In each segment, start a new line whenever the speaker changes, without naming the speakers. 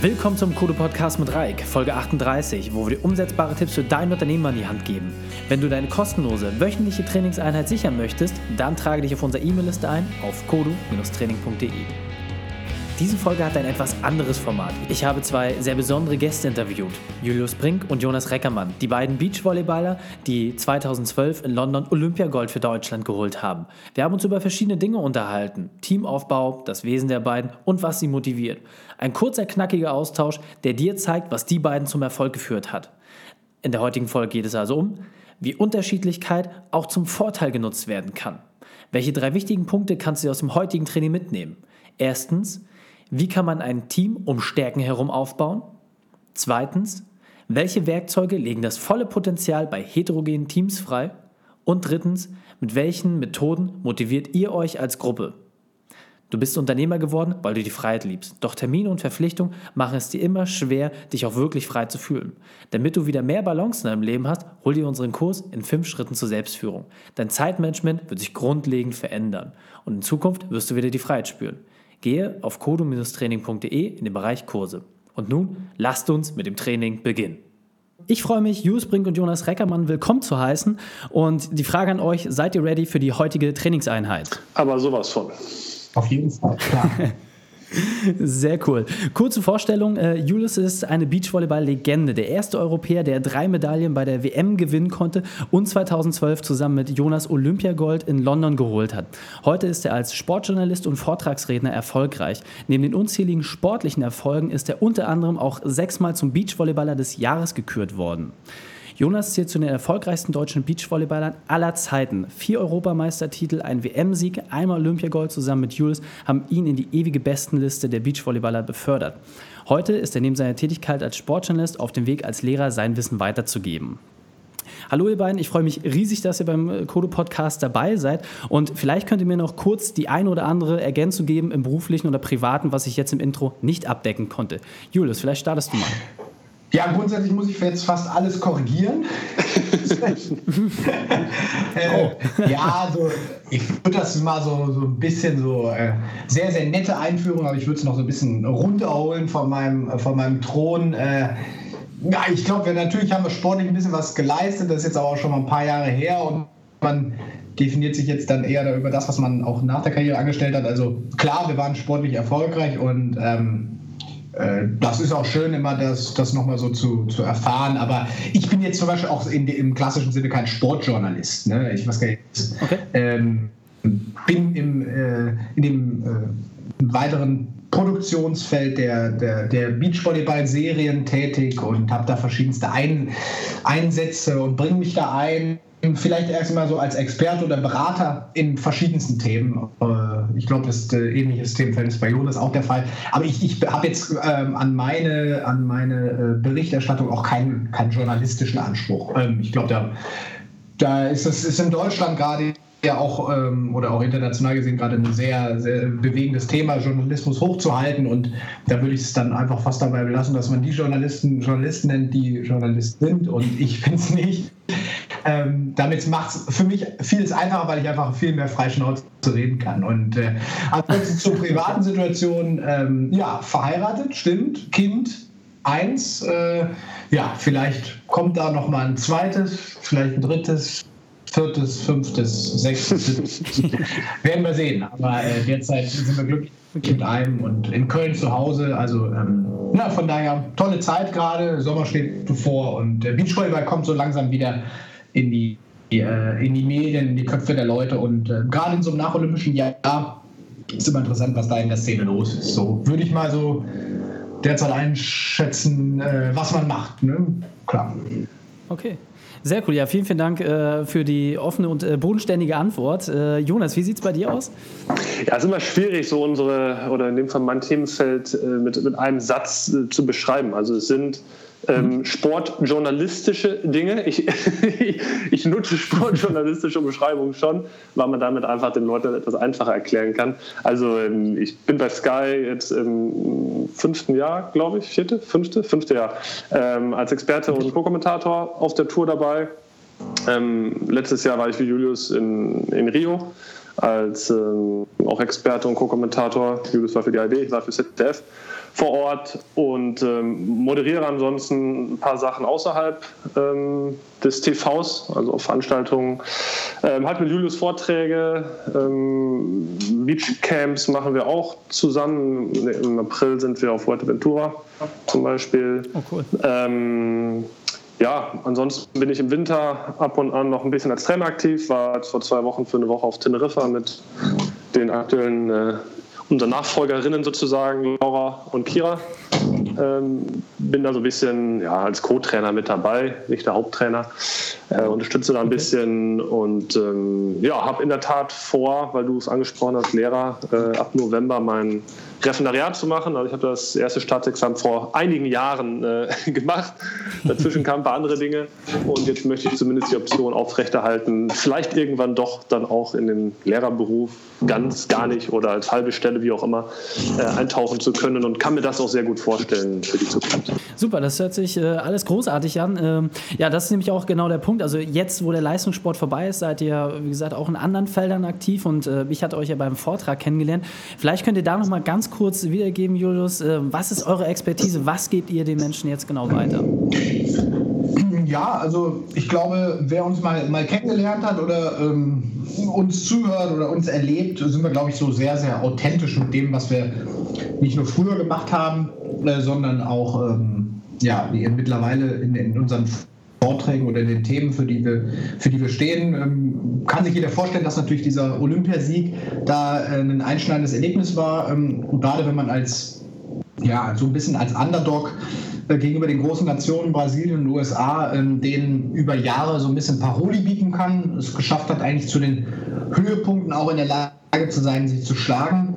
Willkommen zum Kodo Podcast mit Reik, Folge 38, wo wir dir umsetzbare Tipps für dein Unternehmen an die Hand geben. Wenn du deine kostenlose wöchentliche Trainingseinheit sichern möchtest, dann trage dich auf unsere E-Mail-Liste ein auf kodo-training.de. Diese Folge hat ein etwas anderes Format. Ich habe zwei sehr besondere Gäste interviewt. Julius Brink und Jonas Reckermann, die beiden Beachvolleyballer, die 2012 in London Olympiagold für Deutschland geholt haben. Wir haben uns über verschiedene Dinge unterhalten. Teamaufbau, das Wesen der beiden und was sie motiviert. Ein kurzer, knackiger Austausch, der dir zeigt, was die beiden zum Erfolg geführt hat. In der heutigen Folge geht es also um, wie Unterschiedlichkeit auch zum Vorteil genutzt werden kann. Welche drei wichtigen Punkte kannst du aus dem heutigen Training mitnehmen? Erstens, wie kann man ein Team um Stärken herum aufbauen? Zweitens, welche Werkzeuge legen das volle Potenzial bei heterogenen Teams frei? Und drittens, mit welchen Methoden motiviert ihr euch als Gruppe? Du bist Unternehmer geworden, weil du die Freiheit liebst. Doch Termine und Verpflichtungen machen es dir immer schwer, dich auch wirklich frei zu fühlen. Damit du wieder mehr Balance in deinem Leben hast, hol dir unseren Kurs in fünf Schritten zur Selbstführung. Dein Zeitmanagement wird sich grundlegend verändern und in Zukunft wirst du wieder die Freiheit spüren. Gehe auf kodo-training.de in den Bereich Kurse. Und nun lasst uns mit dem Training beginnen. Ich freue mich, Julius Brink und Jonas Reckermann willkommen zu heißen. Und die Frage an euch, seid ihr ready für die heutige Trainingseinheit?
Aber sowas von.
Auf jeden Fall, klar.
Sehr cool. Kurze Vorstellung: äh, Julius ist eine Beachvolleyball-Legende. Der erste Europäer, der drei Medaillen bei der WM gewinnen konnte und 2012 zusammen mit Jonas Olympiagold in London geholt hat. Heute ist er als Sportjournalist und Vortragsredner erfolgreich. Neben den unzähligen sportlichen Erfolgen ist er unter anderem auch sechsmal zum Beachvolleyballer des Jahres gekürt worden. Jonas zählt zu den erfolgreichsten deutschen Beachvolleyballern aller Zeiten. Vier Europameistertitel, ein WM-Sieg, einmal Olympiagold zusammen mit Jules haben ihn in die ewige Bestenliste der Beachvolleyballer befördert. Heute ist er neben seiner Tätigkeit als Sportjournalist auf dem Weg als Lehrer sein Wissen weiterzugeben. Hallo ihr beiden, ich freue mich riesig, dass ihr beim Kodo Podcast dabei seid und vielleicht könnt ihr mir noch kurz die ein oder andere Ergänzung geben im beruflichen oder privaten, was ich jetzt im Intro nicht abdecken konnte. Julius, vielleicht startest du mal.
Ja, grundsätzlich muss ich jetzt fast alles korrigieren. äh, ja, also ich würde das mal so, so ein bisschen so äh, sehr, sehr nette Einführung, aber ich würde es noch so ein bisschen runterholen von meinem, von meinem Thron. Äh, ja, ich glaube, natürlich haben wir sportlich ein bisschen was geleistet, das ist jetzt aber auch schon mal ein paar Jahre her und man definiert sich jetzt dann eher über das, was man auch nach der Karriere angestellt hat. Also klar, wir waren sportlich erfolgreich und ähm, äh, das ist auch schön, immer das, das nochmal so zu, zu erfahren. Aber ich bin jetzt zum Beispiel auch in, im klassischen Sinne kein Sportjournalist. Ne? Ich weiß gar nicht. Okay. Ähm, bin im, äh, in dem äh, weiteren Produktionsfeld der, der, der Beachvolleyball-Serien tätig und habe da verschiedenste Ein Einsätze und bringe mich da ein vielleicht erstmal so als Experte oder Berater in verschiedensten Themen. Äh, ich glaube, das äh, ähnliches Themenfeld ist bei Jonas auch der Fall. Aber ich, ich habe jetzt ähm, an meine, an meine äh, Berichterstattung auch keinen, keinen journalistischen Anspruch. Ähm, ich glaube, da, da ist es ist in Deutschland gerade ja auch ähm, oder auch international gesehen gerade ein sehr, sehr bewegendes Thema, Journalismus hochzuhalten. Und da würde ich es dann einfach fast dabei belassen, dass man die Journalisten Journalisten nennt, die Journalisten sind. Und ich finde es nicht. Ähm, damit macht es für mich vieles einfacher, weil ich einfach viel mehr Freischnauze reden kann. Und äh, ansonsten zur privaten Situation, ähm, ja, verheiratet, stimmt, Kind, eins, äh, ja, vielleicht kommt da noch mal ein zweites, vielleicht ein drittes, viertes, fünftes, sechstes, werden wir sehen. Aber äh, derzeit sind wir glücklich mit einem und in Köln zu Hause. Also ähm, na, von daher tolle Zeit gerade. Sommer steht bevor und der Beachvolleyball kommt so langsam wieder in die, äh, in die Medien, in die Köpfe der Leute. Und äh, gerade in so einem nacholympischen Jahr ist immer interessant, was da in der Szene los ist. So würde ich mal so derzeit einschätzen, äh, was man macht. Ne? Klar.
Okay. Sehr cool. Ja, vielen, vielen Dank äh, für die offene und äh, bodenständige Antwort. Äh, Jonas, wie sieht es bei dir aus?
Ja, es ist immer schwierig, so unsere, oder in dem Fall mein Themenfeld äh, mit, mit einem Satz äh, zu beschreiben. Also es sind ähm, sportjournalistische Dinge. Ich, ich nutze sportjournalistische Beschreibungen schon, weil man damit einfach den Leuten etwas einfacher erklären kann. Also ähm, ich bin bei Sky jetzt im fünften Jahr, glaube ich, vierte, fünfte, fünfte Jahr, ähm, als Experte und Co-Kommentator auf der Tour dabei. Ähm, letztes Jahr war ich wie Julius in, in Rio als ähm, auch Experte und Co-Kommentator. Julius war für die IB, ich war für ZDF vor Ort und ähm, moderiere ansonsten ein paar Sachen außerhalb ähm, des TVs, also auf Veranstaltungen. Ähm, halt mit Julius Vorträge, ähm, Beachcamps machen wir auch zusammen. Im April sind wir auf Fuerteventura zum Beispiel. Oh, cool. Ähm, ja, ansonsten bin ich im Winter ab und an noch ein bisschen als Trainer aktiv, war vor zwei Wochen für eine Woche auf Teneriffa mit den aktuellen äh, unsere Nachfolgerinnen sozusagen, Laura und Kira. Ähm, bin da so ein bisschen ja, als Co-Trainer mit dabei, nicht der Haupttrainer. Äh, unterstütze da ein bisschen und ähm, ja, habe in der Tat vor, weil du es angesprochen hast, Lehrer, äh, ab November mein Referendariat zu machen. Also ich habe das erste Staatsexamen vor einigen Jahren äh, gemacht. Dazwischen kamen ein paar andere Dinge und jetzt möchte ich zumindest die Option aufrechterhalten, vielleicht irgendwann doch dann auch in den Lehrerberuf ganz, gar nicht oder als halbe Stelle, wie auch immer, äh, eintauchen zu können und kann mir das auch sehr gut vorstellen für die Zukunft.
Super, das hört sich äh, alles großartig an. Ähm, ja, das ist nämlich auch genau der Punkt. Also jetzt, wo der Leistungssport vorbei ist, seid ihr, wie gesagt, auch in anderen Feldern aktiv und äh, ich hatte euch ja beim Vortrag kennengelernt. Vielleicht könnt ihr da noch mal kurz wiedergeben, Julius, äh, was ist eure Expertise? Was gebt ihr den Menschen jetzt genau weiter?
Ja, also ich glaube, wer uns mal, mal kennengelernt hat oder ähm, uns zuhört oder uns erlebt, sind wir, glaube ich, so sehr, sehr authentisch mit dem, was wir nicht nur früher gemacht haben, äh, sondern auch ähm, ja, mittlerweile in, in unseren Vorträgen oder in den Themen, für die wir, für die wir stehen. Ähm, kann sich jeder vorstellen, dass natürlich dieser Olympiasieg da äh, ein einschneidendes Erlebnis war. Ähm, gerade wenn man als, ja, so ein bisschen als Underdog äh, gegenüber den großen Nationen Brasilien und USA, ähm, denen über Jahre so ein bisschen Paroli bieten kann, es geschafft hat, eigentlich zu den Höhepunkten auch in der Lage zu sein, sich zu schlagen,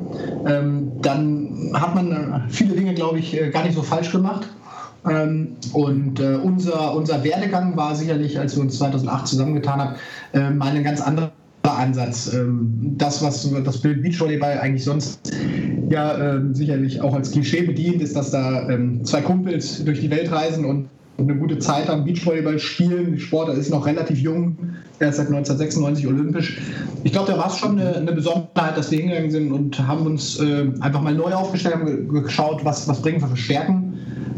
dann hat man äh, viele Dinge, glaube ich, gar nicht so falsch gemacht. Ähm, und äh, unser, unser Werdegang war sicherlich, als wir uns 2008 zusammengetan haben, äh, mal ein ganz anderer Ansatz. Ähm, das, was das Bild Beachvolleyball eigentlich sonst ja äh, sicherlich auch als Klischee bedient, ist, dass da ähm, zwei Kumpels durch die Welt reisen und eine gute Zeit am Beachvolleyball spielen. Die Sportler ist noch relativ jung, er ist seit 1996 olympisch. Ich glaube, da war es schon eine, eine, Besonderheit, dass wir hingegangen sind und haben uns äh, einfach mal neu aufgestellt, haben geschaut, was, was bringen wir für Stärken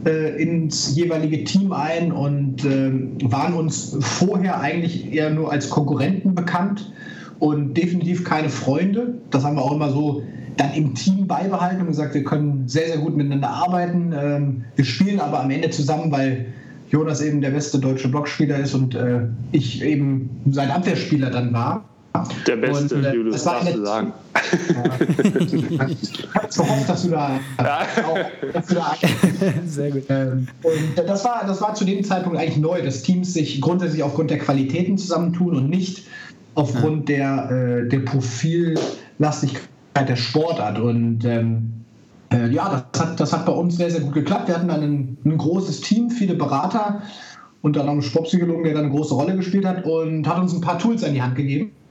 äh, ins jeweilige Team ein und äh, waren uns vorher eigentlich eher nur als Konkurrenten bekannt und definitiv keine Freunde. Das haben wir auch immer so dann im Team beibehalten und gesagt, wir können sehr, sehr gut miteinander arbeiten. Ähm, wir spielen aber am Ende zusammen, weil Jonas eben der beste deutsche Blockspieler ist und äh, ich eben sein Abwehrspieler dann war.
Der beste, und, äh, Julius, das darfst du sagen.
Ja. ich habe gehofft, dass du da, ja. auch, dass du da Sehr gut. Ähm, und das war, das war zu dem Zeitpunkt eigentlich neu, dass Teams sich grundsätzlich aufgrund der Qualitäten zusammentun und nicht aufgrund der, äh, der Profillastigkeit der Sportart. Und ähm, äh, ja, das hat, das hat bei uns sehr, sehr gut geklappt. Wir hatten dann ein, ein großes Team, viele Berater, unter anderem Sportpsychologen, der da eine große Rolle gespielt hat und hat uns ein paar Tools an die Hand gegeben, äh,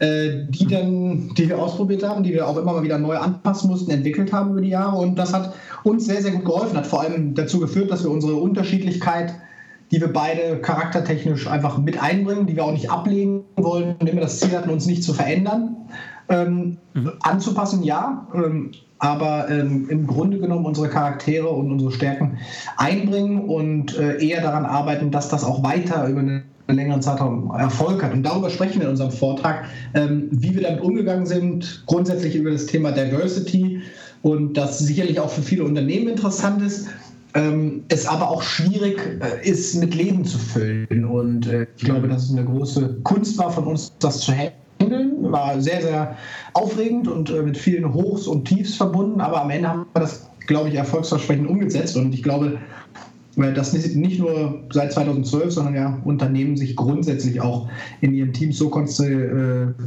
die dann, die wir ausprobiert haben, die wir auch immer mal wieder neu anpassen mussten, entwickelt haben über die Jahre. Und das hat uns sehr, sehr gut geholfen, hat vor allem dazu geführt, dass wir unsere Unterschiedlichkeit die wir beide charaktertechnisch einfach mit einbringen, die wir auch nicht ablegen wollen und immer das Ziel hatten, uns nicht zu verändern. Ähm, mhm. Anzupassen, ja, ähm, aber ähm, im Grunde genommen unsere Charaktere und unsere Stärken einbringen und äh, eher daran arbeiten, dass das auch weiter über eine längeren Zeitraum Erfolg hat. Und darüber sprechen wir in unserem Vortrag, ähm, wie wir damit umgegangen sind, grundsätzlich über das Thema Diversity und das sicherlich auch für viele Unternehmen interessant ist. Ähm, es aber auch schwierig äh, ist, mit Leben zu füllen. Und äh, ich glaube, dass es eine große Kunst war von uns, das zu handeln. War sehr, sehr aufregend und äh, mit vielen Hochs und Tiefs verbunden. Aber am Ende haben wir das, glaube ich, erfolgsversprechend umgesetzt. Und ich glaube, dass nicht nur seit 2012, sondern ja Unternehmen sich grundsätzlich auch in ihren Teams so konzentrieren äh,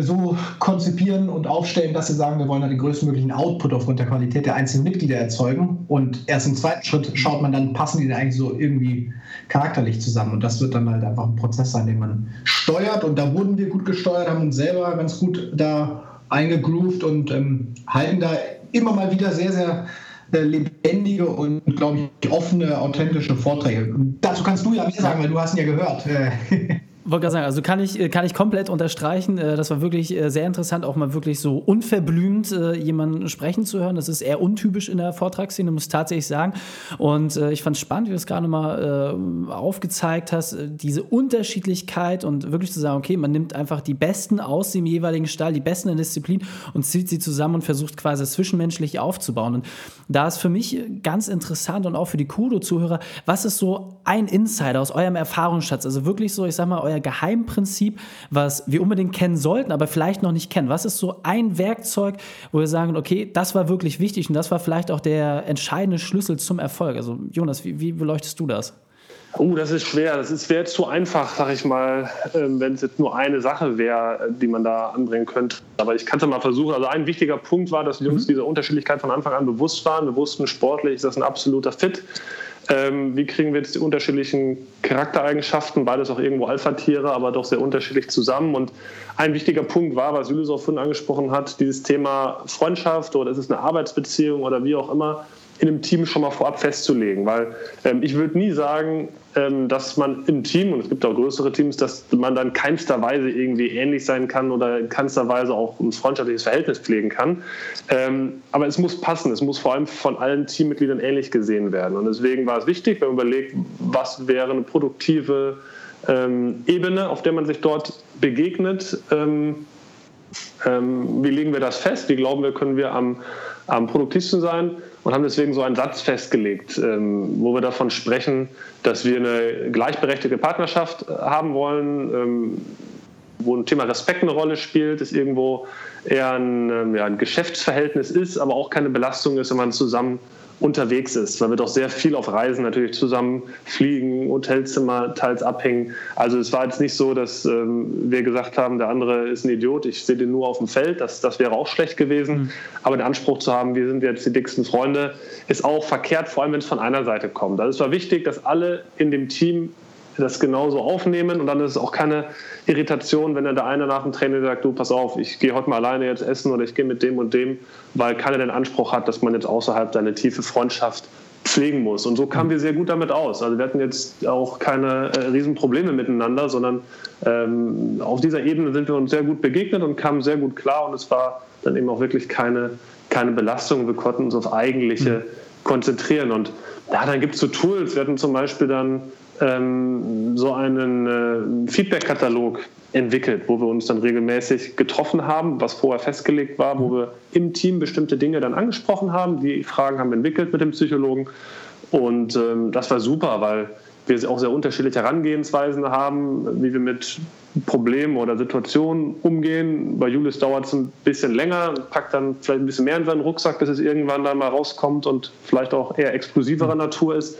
so konzipieren und aufstellen, dass sie sagen, wir wollen da den größtmöglichen Output aufgrund der Qualität der einzelnen Mitglieder erzeugen. Und erst im zweiten Schritt schaut man dann, passen die denn eigentlich so irgendwie charakterlich zusammen. Und das wird dann halt einfach ein Prozess sein, den man steuert. Und da wurden wir gut gesteuert, haben uns selber ganz gut da eingegroovt und ähm, halten da immer mal wieder sehr, sehr äh, lebendige und, glaube ich, offene, authentische Vorträge. Dazu kannst du ja mehr sagen, weil du hast ihn ja gehört.
wollte gerade sagen, also kann ich, kann ich komplett unterstreichen. Äh, das war wirklich äh, sehr interessant, auch mal wirklich so unverblümt äh, jemanden sprechen zu hören. Das ist eher untypisch in der Vortragsszene, muss ich tatsächlich sagen. Und ich fand es spannend, wie du es gerade mal aufgezeigt hast, diese Unterschiedlichkeit und wirklich zu sagen, okay, man nimmt einfach die Besten aus dem jeweiligen Stall, die Besten in der Disziplin und zieht sie zusammen und versucht quasi zwischenmenschlich aufzubauen. Und da ist für mich ganz interessant und auch für die Kudo-Zuhörer, was ist so ein Insider aus eurem Erfahrungsschatz? Also wirklich so, ich sag mal, euer Geheimprinzip, was wir unbedingt kennen sollten, aber vielleicht noch nicht kennen? Was ist so ein Werkzeug, wo wir sagen, okay, das war wirklich wichtig und das war vielleicht auch der entscheidende Schlüssel zum Erfolg? Also Jonas, wie, wie beleuchtest du das?
Oh, das ist schwer. Das ist wäre zu einfach, sag ich mal, ähm, wenn es jetzt nur eine Sache wäre, die man da anbringen könnte. Aber ich kann es mal versuchen. Also ein wichtiger Punkt war, dass wir uns mhm. dieser Unterschiedlichkeit von Anfang an bewusst waren. Wir wussten, sportlich ist das ein absoluter Fit. Ähm, wie kriegen wir jetzt die unterschiedlichen Charaktereigenschaften, beides auch irgendwo Alpha-Tiere, aber doch sehr unterschiedlich zusammen. Und ein wichtiger Punkt war, was Julius auch vorhin angesprochen hat, dieses Thema Freundschaft oder ist es eine Arbeitsbeziehung oder wie auch immer in einem Team schon mal vorab festzulegen. Weil ähm, ich würde nie sagen, dass man im Team, und es gibt auch größere Teams, dass man dann keinster Weise irgendwie ähnlich sein kann oder in keinster Weise auch ein freundschaftliches Verhältnis pflegen kann. Ähm, aber es muss passen. Es muss vor allem von allen Teammitgliedern ähnlich gesehen werden. Und deswegen war es wichtig, wenn man überlegt, was wäre eine produktive ähm, Ebene, auf der man sich dort begegnet. Ähm, wie legen wir das fest? Wie glauben wir, können wir am, am produktivsten sein? und haben deswegen so einen Satz festgelegt, ähm, wo wir davon sprechen, dass wir eine gleichberechtigte Partnerschaft äh, haben wollen, ähm, wo ein Thema Respekt eine Rolle spielt, es irgendwo eher ein, ähm, ja, ein Geschäftsverhältnis ist, aber auch keine Belastung ist, wenn man zusammen unterwegs ist, weil wir doch sehr viel auf Reisen natürlich zusammen fliegen, Hotelzimmer teils abhängen. Also es war jetzt nicht so, dass ähm, wir gesagt haben, der andere ist ein Idiot, ich sehe den nur auf dem Feld, das, das wäre auch schlecht gewesen. Mhm. Aber den Anspruch zu haben, wir sind jetzt die dicksten Freunde, ist auch verkehrt, vor allem wenn es von einer Seite kommt. Also es war wichtig, dass alle in dem Team das genauso aufnehmen und dann ist es auch keine Irritation, wenn dann der eine nach dem Training sagt, du pass auf, ich gehe heute mal alleine jetzt essen oder ich gehe mit dem und dem, weil keiner den Anspruch hat, dass man jetzt außerhalb seine tiefe Freundschaft pflegen muss. Und so kamen wir sehr gut damit aus. Also wir hatten jetzt auch keine äh, Riesenprobleme miteinander, sondern ähm, auf dieser Ebene sind wir uns sehr gut begegnet und kamen sehr gut klar und es war dann eben auch wirklich keine, keine Belastung. Wir konnten uns auf Eigentliche mhm. konzentrieren. Und ja, dann gibt es so Tools. Wir hatten zum Beispiel dann ähm, so einen äh, Feedback-Katalog entwickelt, wo wir uns dann regelmäßig getroffen haben, was vorher festgelegt war, wo wir im Team bestimmte Dinge dann angesprochen haben. Die Fragen haben wir entwickelt mit dem Psychologen. Und ähm, das war super, weil wir auch sehr unterschiedliche Herangehensweisen haben, wie wir mit Problemen oder Situationen umgehen. Bei Julius dauert es ein bisschen länger, packt dann vielleicht ein bisschen mehr in seinen Rucksack, bis es irgendwann dann mal rauskommt und vielleicht auch eher explosiverer Natur ist.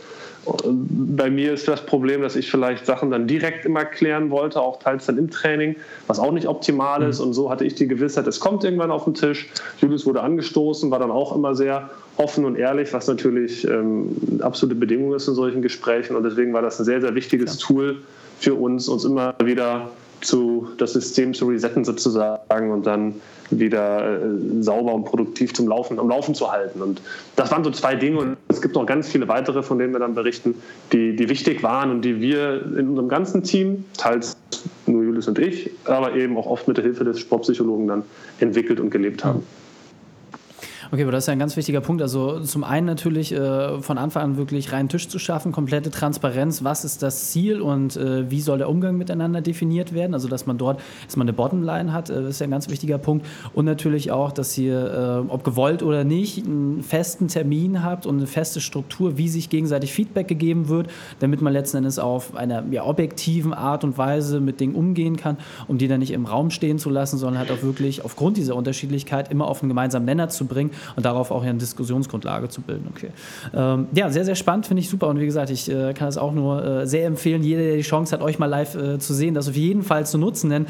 Bei mir ist das Problem, dass ich vielleicht Sachen dann direkt immer klären wollte, auch teils dann im Training, was auch nicht optimal ist. Mhm. Und so hatte ich die Gewissheit, es kommt irgendwann auf den Tisch. Julius wurde angestoßen, war dann auch immer sehr offen und ehrlich, was natürlich ähm, eine absolute Bedingung ist in solchen Gesprächen. Und deswegen war das ein sehr, sehr wichtiges. Tool für uns, uns immer wieder zu, das System zu resetten sozusagen und dann wieder äh, sauber und produktiv zum Laufen, am Laufen zu halten. Und das waren so zwei Dinge und es gibt noch ganz viele weitere, von denen wir dann berichten, die, die wichtig waren und die wir in unserem ganzen Team, teils nur Julius und ich, aber eben auch oft mit der Hilfe des Sportpsychologen dann entwickelt und gelebt haben.
Okay, aber das ist ja ein ganz wichtiger Punkt. Also zum einen natürlich äh, von Anfang an wirklich reinen Tisch zu schaffen, komplette Transparenz, was ist das Ziel und äh, wie soll der Umgang miteinander definiert werden. Also dass man dort, dass man eine Bottomline hat, äh, ist ja ein ganz wichtiger Punkt. Und natürlich auch, dass ihr, äh, ob gewollt oder nicht, einen festen Termin habt und eine feste Struktur, wie sich gegenseitig Feedback gegeben wird, damit man letzten Endes auf einer ja, objektiven Art und Weise mit Dingen umgehen kann, um die dann nicht im Raum stehen zu lassen, sondern halt auch wirklich aufgrund dieser Unterschiedlichkeit immer auf einen gemeinsamen Nenner zu bringen und darauf auch eine Diskussionsgrundlage zu bilden. Okay. Ähm, ja, sehr, sehr spannend, finde ich super. Und wie gesagt, ich äh, kann es auch nur äh, sehr empfehlen, jeder, der die Chance hat, euch mal live äh, zu sehen, das auf jeden Fall zu nutzen, denn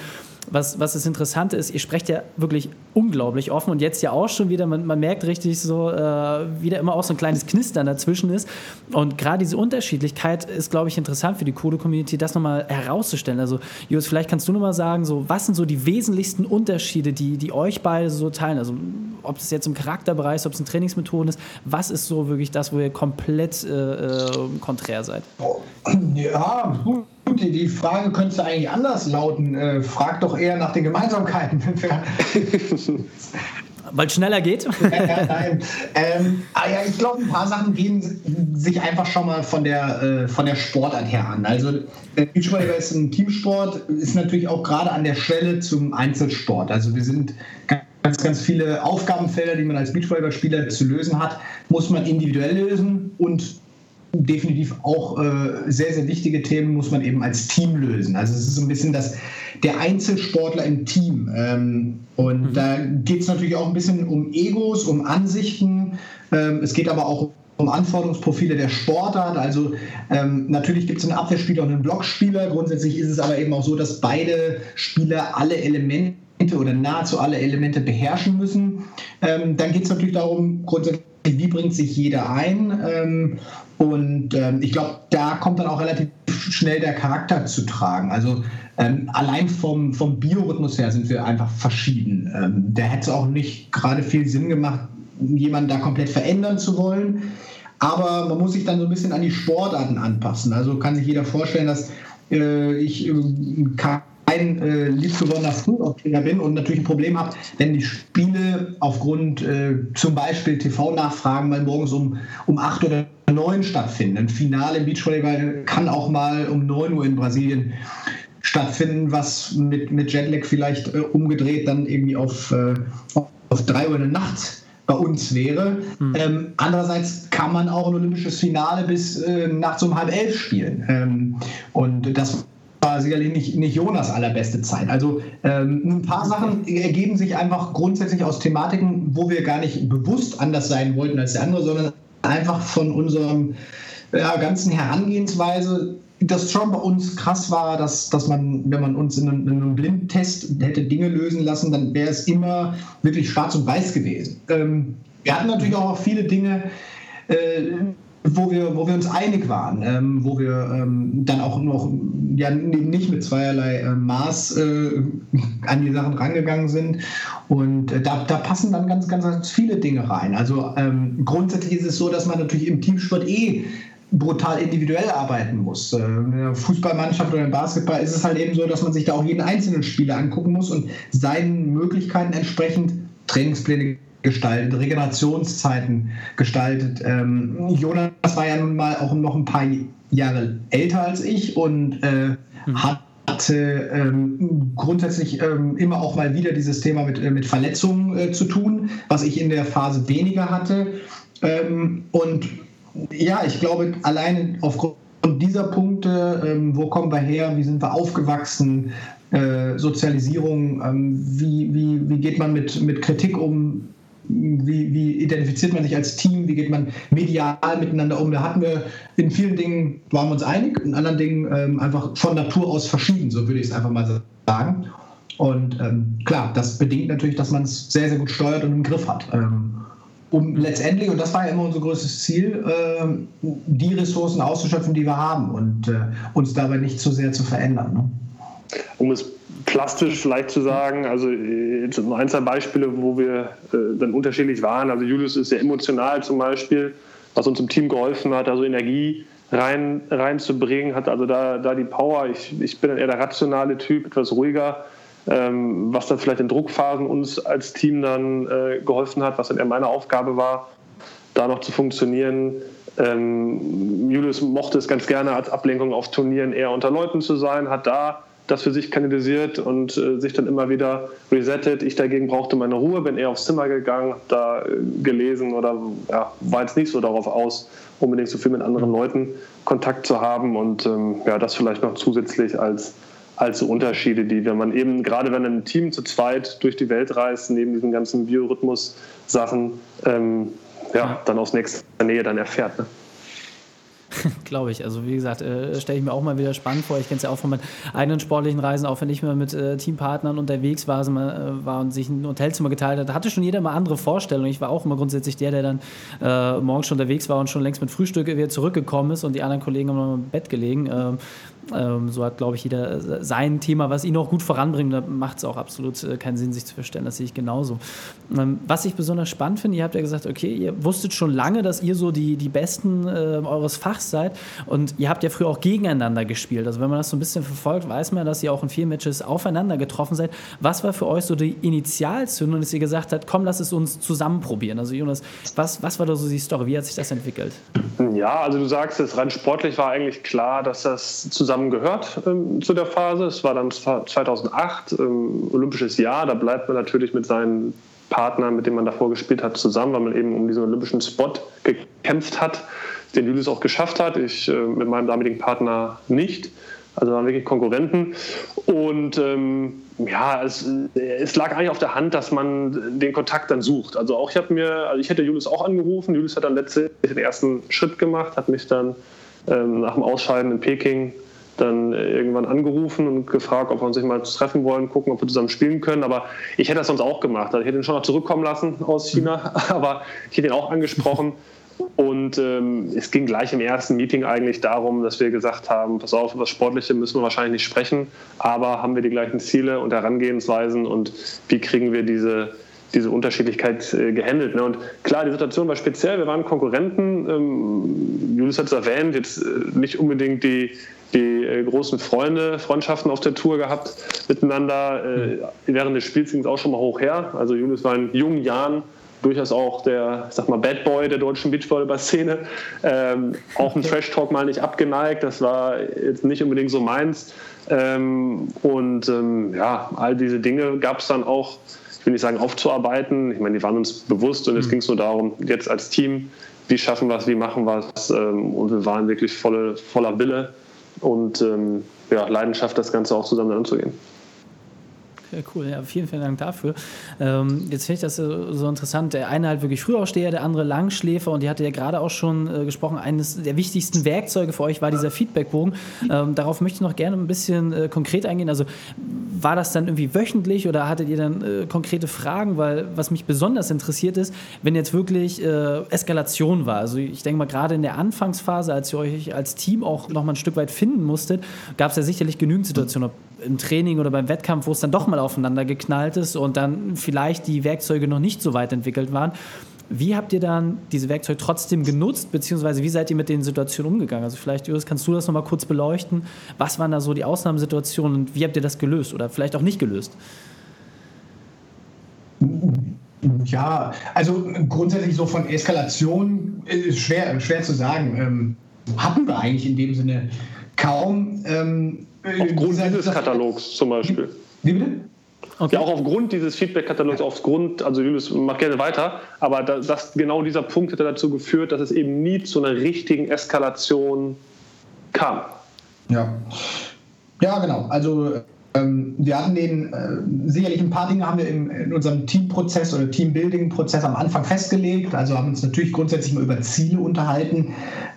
was, was das Interessante ist, ihr sprecht ja wirklich unglaublich offen und jetzt ja auch schon wieder, man, man merkt richtig so, äh, wieder immer auch so ein kleines Knistern dazwischen ist. Und gerade diese Unterschiedlichkeit ist, glaube ich, interessant für die Code-Community, das nochmal herauszustellen. Also, Jus, vielleicht kannst du nochmal sagen, so, was sind so die wesentlichsten Unterschiede, die, die euch beide so teilen? Also, ob es jetzt im Charakterbereich ist, ob es in Trainingsmethoden ist, was ist so wirklich das, wo ihr komplett äh, äh konträr seid?
Ja, gut gut, die, Frage könnte eigentlich anders lauten. Äh, frag doch eher nach den Gemeinsamkeiten.
Weil es schneller geht?
ja, nein. Ähm, ah ja, ich glaube, ein paar Sachen gehen sich einfach schon mal von der, äh, von der Sportart her an. Also der Beachvolleyball ist ein Teamsport, ist natürlich auch gerade an der Schwelle zum Einzelsport. Also wir sind ganz, ganz viele Aufgabenfelder, die man als Beachvolleyballspieler zu lösen hat, muss man individuell lösen und definitiv auch äh, sehr, sehr wichtige Themen muss man eben als Team lösen. Also es ist so ein bisschen das, der Einzelsportler im Team. Ähm, und mhm. da geht es natürlich auch ein bisschen um Egos, um Ansichten. Ähm, es geht aber auch um Anforderungsprofile der Sportart. Also ähm, natürlich gibt es einen Abwehrspieler und einen Blockspieler. Grundsätzlich ist es aber eben auch so, dass beide Spieler alle Elemente oder nahezu alle Elemente beherrschen müssen. Ähm, dann geht es natürlich darum, grundsätzlich, wie bringt sich jeder ein. Und ähm, ich glaube, da kommt dann auch relativ schnell der Charakter zu tragen. Also ähm, allein vom, vom Biorhythmus her sind wir einfach verschieden. Ähm, da hätte es auch nicht gerade viel Sinn gemacht, jemanden da komplett verändern zu wollen. Aber man muss sich dann so ein bisschen an die Sportarten anpassen. Also kann sich jeder vorstellen, dass äh, ich äh, ein äh, liebgewonnener Frühaufsteher bin und natürlich ein Problem habe, wenn die Spiele aufgrund äh, zum Beispiel TV-Nachfragen mal morgens um, um 8 oder 9 stattfinden. Ein Finale im Beachvolleyball kann auch mal um 9 Uhr in Brasilien stattfinden, was mit, mit Jetlag vielleicht äh, umgedreht dann irgendwie auf, äh, auf 3 Uhr in der Nacht bei uns wäre. Mhm. Ähm, andererseits kann man auch ein olympisches Finale bis äh, nachts um halb elf spielen. Ähm, und das war sicherlich nicht, nicht Jonas allerbeste Zeit. Also ähm, ein paar Sachen ergeben sich einfach grundsätzlich aus Thematiken, wo wir gar nicht bewusst anders sein wollten als der andere, sondern einfach von unserem ja, ganzen Herangehensweise das schon bei uns krass war, dass, dass man, wenn man uns in einem, in einem Blindtest hätte Dinge lösen lassen, dann wäre es immer wirklich schwarz und weiß gewesen. Ähm, wir hatten natürlich auch viele Dinge, äh, wo wir, wo wir uns einig waren, ähm, wo wir ähm, dann auch noch ja, nicht mit zweierlei äh, Maß äh, an die Sachen rangegangen sind. Und äh, da, da passen dann ganz, ganz, ganz viele Dinge rein. Also ähm, grundsätzlich ist es so, dass man natürlich im Teamsport eh brutal individuell arbeiten muss. Äh, in der Fußballmannschaft oder im Basketball ist es halt eben so, dass man sich da auch jeden einzelnen Spieler angucken muss und seinen Möglichkeiten entsprechend Trainingspläne gestaltet, Regenerationszeiten gestaltet. Ähm, Jonas war ja nun mal auch noch ein paar Jahre älter als ich und äh, mhm. hatte ähm, grundsätzlich ähm, immer auch mal wieder dieses Thema mit, äh, mit Verletzungen äh, zu tun, was ich in der Phase weniger hatte. Ähm, und ja, ich glaube, alleine aufgrund dieser Punkte, ähm, wo kommen wir her, wie sind wir aufgewachsen, äh, Sozialisierung, ähm, wie, wie, wie geht man mit, mit Kritik um, wie, wie, identifiziert man sich als Team, wie geht man medial miteinander um. Da hatten wir in vielen Dingen, waren wir uns einig, in anderen Dingen ähm, einfach von Natur aus verschieden, so würde ich es einfach mal sagen. Und ähm, klar, das bedingt natürlich, dass man es sehr, sehr gut steuert und im Griff hat. Ähm, um letztendlich, und das war ja immer unser größtes Ziel, äh, die Ressourcen auszuschöpfen, die wir haben und äh, uns dabei nicht zu sehr zu verändern. Ne?
Um es plastisch vielleicht zu sagen, also äh, ein, zwei Beispiele, wo wir äh, dann unterschiedlich waren. Also Julius ist sehr emotional zum Beispiel, was uns im Team geholfen hat, also Energie rein, reinzubringen, hat also da, da die Power. Ich, ich bin dann eher der rationale Typ, etwas ruhiger, ähm, was dann vielleicht in Druckphasen uns als Team dann äh, geholfen hat, was dann eher meine Aufgabe war, da noch zu funktionieren. Ähm, Julius mochte es ganz gerne als Ablenkung auf Turnieren eher unter Leuten zu sein, hat da das für sich kanalisiert und äh, sich dann immer wieder resettet. Ich dagegen brauchte meine Ruhe, bin eher aufs Zimmer gegangen, habe da äh, gelesen oder ja, war jetzt nicht so darauf aus, unbedingt so viel mit anderen Leuten Kontakt zu haben und ähm, ja, das vielleicht noch zusätzlich als als so Unterschiede, die, wenn man eben, gerade wenn ein Team zu zweit durch die Welt reist, neben diesen ganzen Biorhythmus-Sachen, ähm, ja, dann aus nächster Nähe dann erfährt. Ne?
Glaube ich. Also wie gesagt, äh, stelle ich mir auch mal wieder spannend vor. Ich kenne es ja auch von meinen eigenen sportlichen Reisen, auch wenn ich mal mit äh, Teampartnern unterwegs war, also mal, äh, war und sich ein Hotelzimmer geteilt hat. Hatte schon jeder mal andere Vorstellungen. Ich war auch immer grundsätzlich der, der dann äh, morgens schon unterwegs war und schon längst mit Frühstück wieder zurückgekommen ist und die anderen Kollegen haben noch im Bett gelegen. Ähm, Ähm, so hat, glaube ich, jeder sein Thema, was ihn auch gut voranbringt. Da macht es auch absolut äh, keinen Sinn, sich zu verstellen. Das sehe ich genauso. Ähm, was ich besonders spannend finde, ihr habt ja gesagt, okay, ihr wusstet schon lange, dass ihr so die, die Besten äh, eures Fachs seid und ihr habt ja früher auch gegeneinander gespielt. Also wenn man das so ein bisschen verfolgt, weiß man, dass ihr auch in vielen Matches aufeinander getroffen seid. Was war für euch so die Initialzündung, dass ihr gesagt habt, komm, lass es uns zusammen probieren? Also Jonas, was, was war da so die Story? Wie hat sich das entwickelt?
Ja, also du sagst es, rein sportlich war eigentlich klar, dass das zusammen gehört ähm, zu der Phase. Es war dann 2008, ähm, olympisches Jahr, da bleibt man natürlich mit seinen Partnern, mit denen man davor gespielt hat, zusammen, weil man eben um diesen olympischen Spot gekämpft hat, den Julius auch geschafft hat. Ich äh, mit meinem damaligen Partner nicht. Also waren wirklich Konkurrenten. Und ähm, ja, es, es, lag eigentlich auf der Hand, dass man den Kontakt dann sucht. Also auch ich habe mir, also ich hätte Julius auch angerufen. Julius hat dann letztlich den ersten Schritt gemacht, hat mich dann ähm, nach dem Ausscheiden in Peking dann irgendwann angerufen und gefragt, ob wir uns nicht mal treffen wollen, gucken, ob wir zusammen spielen können. Aber ich hätte das sonst auch gemacht. Also ich hätte ihn schon noch zurückkommen lassen aus China, aber ich hätte ihn auch angesprochen. Und ähm, es ging gleich im ersten Meeting eigentlich darum, dass wir gesagt haben, pass auf, über das Sportliche müssen wir wahrscheinlich nicht sprechen, aber haben wir die gleichen Ziele und Herangehensweisen und wie kriegen wir diese, diese Unterschiedlichkeit äh, gehandelt. Ne? Und klar, die Situation war speziell, wir waren Konkurrenten, ähm, Julius hat es erwähnt, jetzt äh, nicht unbedingt die, die äh, großen Freunde, Freundschaften auf der Tour gehabt miteinander. Äh, während des Spiels ging es auch schon mal hoch her. Also Julius war in jungen Jahren durchaus auch der, sag mal, Bad Boy der deutschen Beachvolleyball-Szene. Ähm, auch im Trash-Talk mal nicht abgeneigt. Das war jetzt nicht unbedingt so meins. Ähm, und ähm, ja, all diese Dinge gab es dann auch, ich will nicht sagen aufzuarbeiten. Ich meine, die waren uns bewusst und mhm. ging es nur darum, jetzt als Team, wie schaffen wir es, wie machen wir es. Ähm, und wir waren wirklich volle, voller Wille und ähm, ja, Leidenschaft, das Ganze auch zusammen anzugehen.
Cool, ja, vielen, vielen Dank dafür. Ähm, jetzt finde ich das so interessant. Der eine halt wirklich Frühaufsteher, der andere Langschläfer und die hatte ja gerade auch schon äh, gesprochen, eines der wichtigsten Werkzeuge für euch war dieser Feedbackbogen. Ähm, darauf möchte ich noch gerne ein bisschen äh, konkret eingehen. Also war das dann irgendwie wöchentlich oder hattet ihr dann äh, konkrete Fragen? Weil was mich besonders interessiert ist, wenn jetzt wirklich äh, Eskalation war. Also ich denke mal, gerade in der Anfangsphase, als ihr euch als Team auch noch mal ein Stück weit finden musstet, gab es ja sicherlich genügend Situationen, ob im Training oder beim Wettkampf, wo es dann doch mal aufeinander geknallt ist und dann vielleicht die Werkzeuge noch nicht so weit entwickelt waren. Wie habt ihr dann diese Werkzeuge trotzdem genutzt, beziehungsweise wie seid ihr mit den Situationen umgegangen? Also vielleicht, Julius, kannst du das nochmal kurz beleuchten? Was waren da so die Ausnahmesituationen und wie habt ihr das gelöst oder vielleicht auch nicht gelöst?
Ja, also grundsätzlich so von Eskalation ist schwer, schwer zu sagen. Ähm, hatten wir eigentlich in dem Sinne kaum. Ähm,
Aufgrund dieses Katalogs zum Beispiel. Wie bitte? Okay. Ja, auch aufgrund dieses Feedback-Katalogs, aufgrund, also Julius macht gerne weiter, aber das, das, genau dieser Punkt hätte dazu geführt, dass es eben nie zu einer richtigen Eskalation kam.
Ja. Ja, genau. Also wir hatten den, äh, sicherlich ein paar Dinge haben wir in unserem Teamprozess oder Teambuilding-Prozess am Anfang festgelegt. Also haben uns natürlich grundsätzlich mal über Ziele unterhalten.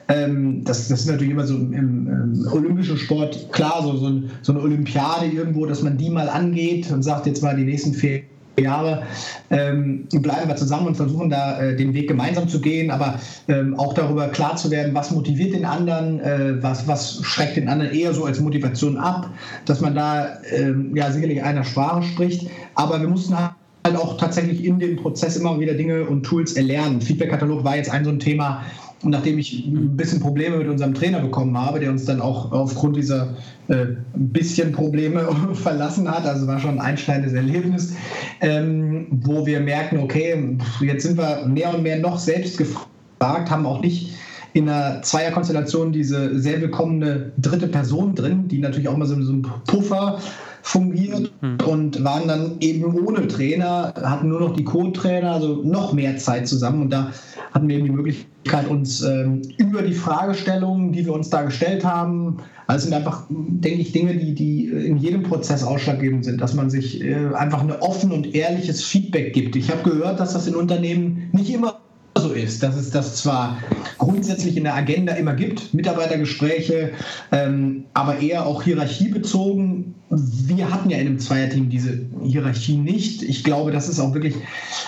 Ähm, das, das ist natürlich immer so im, olympischen Sport klar, so, so, eine Olympiade irgendwo, dass man die mal angeht und sagt, jetzt mal die nächsten vier Jahre ähm, bleiben wir zusammen und versuchen da äh, den Weg gemeinsam zu gehen, aber ähm, auch darüber klar zu werden, was motiviert den anderen, äh, was, was schreckt den anderen eher so als Motivation ab, dass man da ähm, ja sicherlich einer Sprache spricht. Aber wir mussten halt auch tatsächlich in dem Prozess immer wieder Dinge und Tools erlernen. Feedback-Katalog war jetzt ein so ein Thema, und nachdem ich ein bisschen Probleme mit unserem Trainer bekommen habe, der uns dann auch aufgrund dieser äh, bisschen Probleme verlassen hat, also war schon ein einschneidendes Erlebnis, ähm, wo wir merken, okay, jetzt sind wir mehr und mehr noch selbst gefragt, haben auch nicht in einer Zweierkonstellation diese sehr willkommene dritte Person drin, die natürlich auch mal so, so ein Puffer fungiert mhm. und waren dann eben ohne Trainer, hatten nur noch die Co-Trainer, also noch mehr Zeit zusammen und da hatten wir eben die Möglichkeit, uns ähm, über die Fragestellungen, die wir uns da gestellt haben, also sind einfach, denke ich, Dinge, die, die in jedem Prozess ausschlaggebend sind, dass man sich äh, einfach ein offen und ehrliches Feedback gibt. Ich habe gehört, dass das in Unternehmen nicht immer so ist, dass es das zwar grundsätzlich in der Agenda immer gibt, Mitarbeitergespräche, ähm, aber eher auch hierarchiebezogen wir hatten ja in einem Zweierteam diese Hierarchie nicht. Ich glaube, das ist auch wirklich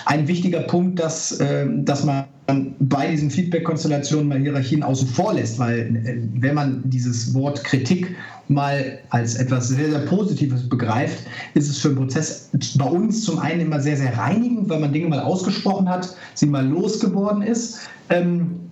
ein wichtiger Punkt, dass, äh, dass man bei diesen Feedback-Konstellationen mal Hierarchien außen vor lässt, weil äh, wenn man dieses Wort Kritik mal als etwas sehr, sehr Positives begreift, ist es für den Prozess bei uns zum einen immer sehr, sehr reinigend, weil man Dinge mal ausgesprochen hat, sie mal losgeworden ist. Ähm,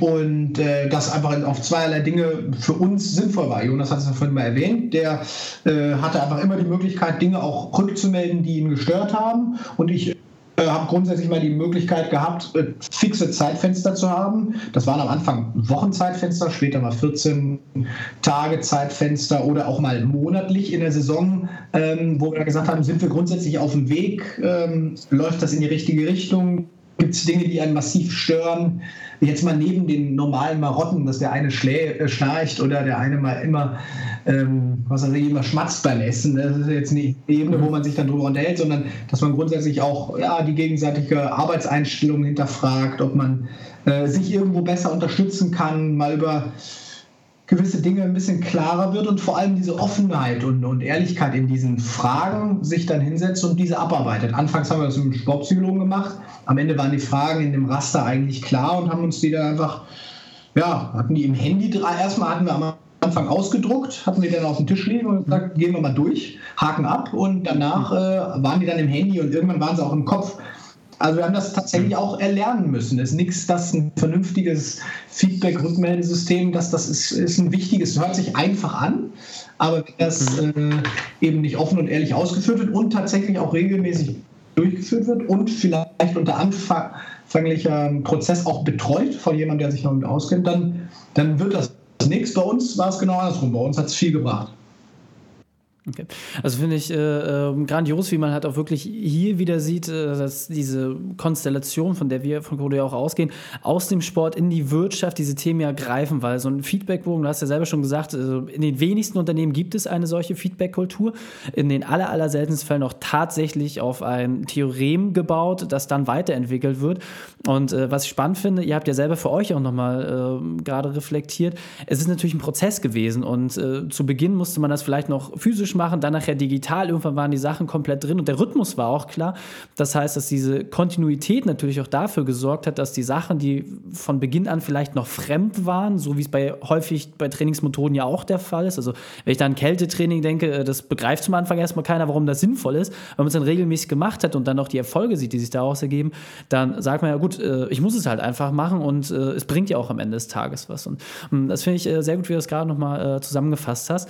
und äh, das einfach auf zweierlei Dinge für uns sinnvoll war. Jonas hat es ja vorhin mal erwähnt, der äh, hatte einfach immer die Möglichkeit, Dinge auch rückzumelden, die ihn gestört haben. Und ich äh, habe grundsätzlich mal die Möglichkeit gehabt, äh, fixe Zeitfenster zu haben. Das waren am Anfang Wochenzeitfenster, später mal 14 Tage Zeitfenster oder auch mal monatlich in der Saison, ähm, wo wir gesagt haben, sind wir grundsätzlich auf dem Weg, ähm, läuft das in die richtige Richtung, gibt es Dinge, die einen massiv stören jetzt mal neben den normalen Marotten, dass der eine äh, schnarcht oder der eine mal immer, ähm, was weiß ich, immer schmatzt beim Essen. Das ist jetzt eine Ebene, wo man sich dann drüber unterhält, sondern dass man grundsätzlich auch ja, die gegenseitige Arbeitseinstellung hinterfragt, ob man äh, sich irgendwo besser unterstützen kann, mal über gewisse Dinge ein bisschen klarer wird und vor allem diese Offenheit und, und Ehrlichkeit in diesen Fragen sich dann hinsetzt und diese abarbeitet. Anfangs haben wir das mit dem Sportpsychologen gemacht. Am Ende waren die Fragen in dem Raster eigentlich klar und haben uns die dann einfach, ja, hatten die im Handy. Erstmal hatten wir am Anfang ausgedruckt, hatten wir dann auf dem Tisch liegen und gesagt, gehen wir mal durch, haken ab und danach äh, waren die dann im Handy und irgendwann waren sie auch im Kopf. Also wir haben das tatsächlich auch erlernen müssen. Es ist nichts, das ein vernünftiges Feedback-Rückmeldesystem, das, das ist, ist ein wichtiges, hört sich einfach an, aber wenn das mhm. äh, eben nicht offen und ehrlich ausgeführt wird und tatsächlich auch regelmäßig durchgeführt wird und vielleicht unter anfänglicher Prozess auch betreut von jemandem, der sich damit auskennt, dann, dann wird das nichts. Bei uns war es genau andersrum. Bei uns hat es viel gebracht.
Okay. Also finde ich äh, äh, grandios, wie man halt auch wirklich hier wieder sieht, äh, dass diese Konstellation, von der wir von Kodo ja auch ausgehen, aus dem Sport in die Wirtschaft diese Themen ja greifen, weil so ein Feedbackbogen, du hast ja selber schon gesagt, also in den wenigsten Unternehmen gibt es eine solche Feedback-Kultur, in den aller, aller seltensten Fällen auch tatsächlich auf ein Theorem gebaut, das dann weiterentwickelt wird. Und äh, was ich spannend finde, ihr habt ja selber für euch auch nochmal äh, gerade reflektiert, es ist natürlich ein Prozess gewesen und äh, zu Beginn musste man das vielleicht noch physisch machen, dann nachher digital. Irgendwann waren die Sachen komplett drin und der Rhythmus war auch klar. Das heißt, dass diese Kontinuität natürlich auch dafür gesorgt hat, dass die Sachen, die von Beginn an vielleicht noch fremd waren, so wie es bei häufig bei Trainingsmethoden ja auch der Fall ist. Also wenn ich da an Kältetraining denke, äh, das begreift zum Anfang erstmal keiner, warum das sinnvoll ist. Wenn man es dann regelmäßig gemacht hat und dann auch die Erfolge sieht, die sich daraus ergeben, dann sagt man ja gut, äh, ich muss es halt einfach machen und äh, es bringt ja auch am Ende des Tages was. Und hm, das finde ich sehr gut, wie du das gerade nochmal zusammengefasst hast.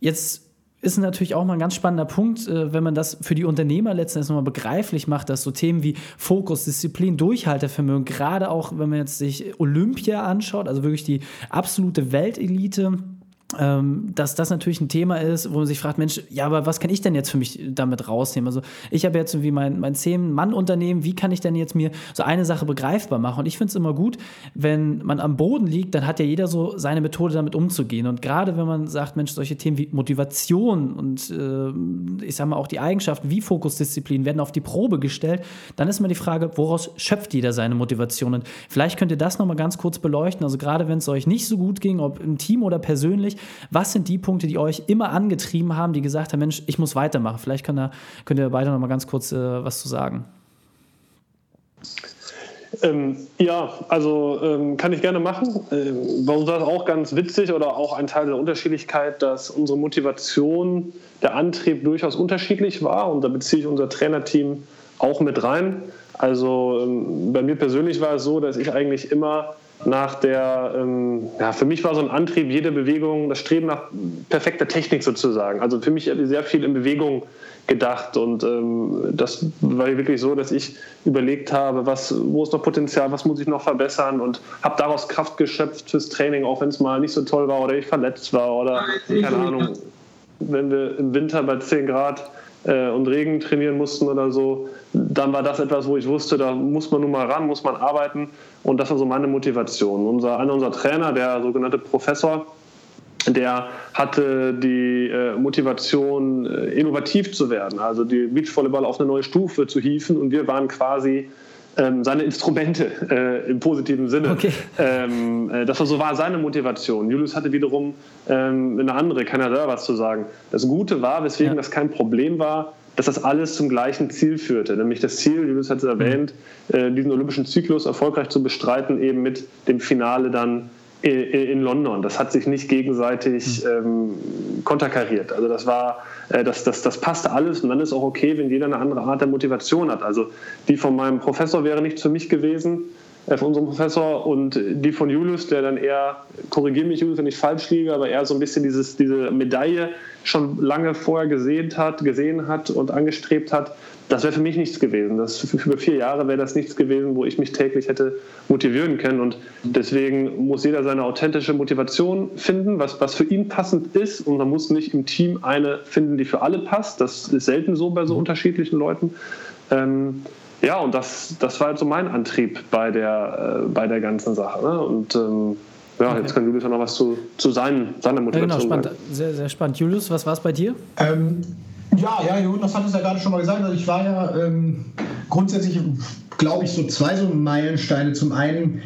Jetzt ist natürlich auch mal ein ganz spannender Punkt, äh, wenn man das für die Unternehmer letztendlich nochmal begreiflich macht, dass so Themen wie Fokus, Disziplin, Durchhaltevermögen, gerade auch wenn man jetzt sich Olympia anschaut, also wirklich die absolute Weltelite, ähm, dass das natürlich ein Thema ist, wo man sich fragt, Mensch, ja, aber was kann ich denn jetzt für mich damit rausnehmen? Also ich habe jetzt wie mein, mein Zehn-Mann-Unternehmen, wie kann ich denn jetzt mir so eine Sache begreifbar machen? Und ich finde es immer gut, wenn man am Boden liegt, dann hat ja jeder so seine Methode damit umzugehen. Und gerade wenn man sagt, Mensch, solche Themen wie Motivation und äh, ich sage mal auch die Eigenschaften wie Fokusdisziplin werden auf die Probe gestellt, dann ist immer die Frage, woraus schöpft jeder seine Motivation? Und vielleicht könnt ihr das nochmal ganz kurz beleuchten. Also gerade wenn es euch nicht so gut ging, ob im Team oder persönlich, was sind die Punkte, die euch immer angetrieben haben, die gesagt haben, Mensch, ich muss weitermachen? Vielleicht könnt ihr, könnt ihr beide noch mal ganz kurz äh, was zu sagen.
Ähm, ja, also ähm, kann ich gerne machen. Ähm, bei uns war es auch ganz witzig oder auch ein Teil der Unterschiedlichkeit, dass unsere Motivation, der Antrieb durchaus unterschiedlich war und da beziehe ich unser Trainerteam auch mit rein. Also ähm, bei mir persönlich war es so, dass ich eigentlich immer nach der, ähm, ja, für mich war so ein Antrieb, jede Bewegung, das Streben nach perfekter Technik sozusagen. Also für mich sehr viel in Bewegung gedacht und ähm, das war wirklich so, dass ich überlegt habe, was, wo ist noch Potenzial, was muss ich noch verbessern und habe daraus Kraft geschöpft fürs Training, auch wenn es mal nicht so toll war oder ich verletzt war oder keine Ahnung, wenn wir im Winter bei 10 Grad äh, und Regen trainieren mussten oder so, dann war das etwas, wo ich wusste, da muss man nun mal ran, muss man arbeiten. Und das war so meine Motivation. Unser, einer unserer Trainer, der sogenannte Professor, der hatte die äh, Motivation, äh, innovativ zu werden, also die Beachvolleyball auf eine neue Stufe zu hieven. Und wir waren quasi ähm, seine Instrumente äh, im positiven Sinne. Okay. Ähm, äh, das war so war seine Motivation. Julius hatte wiederum ähm, eine andere, keiner da was zu sagen. Das Gute war, weswegen ja. das kein Problem war, dass das alles zum gleichen Ziel führte. Nämlich das Ziel, Julius hat es erwähnt, äh, diesen olympischen Zyklus erfolgreich zu bestreiten, eben mit dem Finale dann in London. Das hat sich nicht gegenseitig hm. ähm, konterkariert. Also das war, äh, das, das, das passte alles und dann ist auch okay, wenn jeder eine andere Art der Motivation hat. Also die von meinem Professor wäre nicht für mich gewesen, von unserem Professor und die von Julius, der dann eher, korrigiere mich Julius, wenn ich falsch liege, aber eher so ein bisschen dieses, diese Medaille schon lange vorher gesehen hat, gesehen hat und angestrebt hat das wäre für mich nichts gewesen. Das, für, für vier Jahre wäre das nichts gewesen, wo ich mich täglich hätte motivieren können. Und deswegen muss jeder seine authentische Motivation finden, was, was für ihn passend ist. Und man muss nicht im Team eine finden, die für alle passt. Das ist selten so bei so mhm. unterschiedlichen Leuten. Ähm, ja, und das, das war halt so mein Antrieb bei der, äh, bei der ganzen Sache. Ne? Und ähm, ja, okay. jetzt kann Julius ja noch was zu, zu seinen, seiner Motivation ja, genau,
spannend. sagen. Sehr, sehr spannend. Julius, was war es bei dir?
Ähm, ja, ja, Jonas hat es ja gerade schon mal gesagt. Also ich war ja ähm, grundsätzlich, glaube ich, so zwei so Meilensteine. Zum einen